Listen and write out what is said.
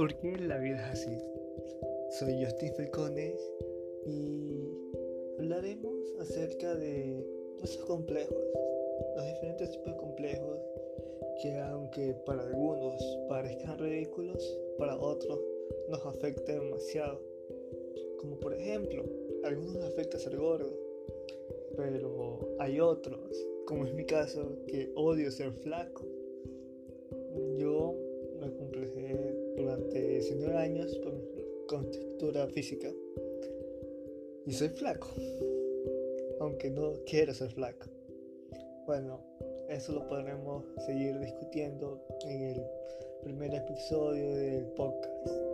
¿Por qué la vida es así? Soy Justin Falcones y hablaremos acerca de esos complejos, los diferentes tipos de complejos que aunque para algunos parezcan ridículos, para otros nos afecta demasiado. Como por ejemplo, a algunos nos afecta ser gordo, pero hay otros, como es mi caso, que odio ser flaco. Yo me complejé durante 19 años por mi contextura física y soy flaco, aunque no quiero ser flaco. Bueno, eso lo podremos seguir discutiendo en el primer episodio del podcast.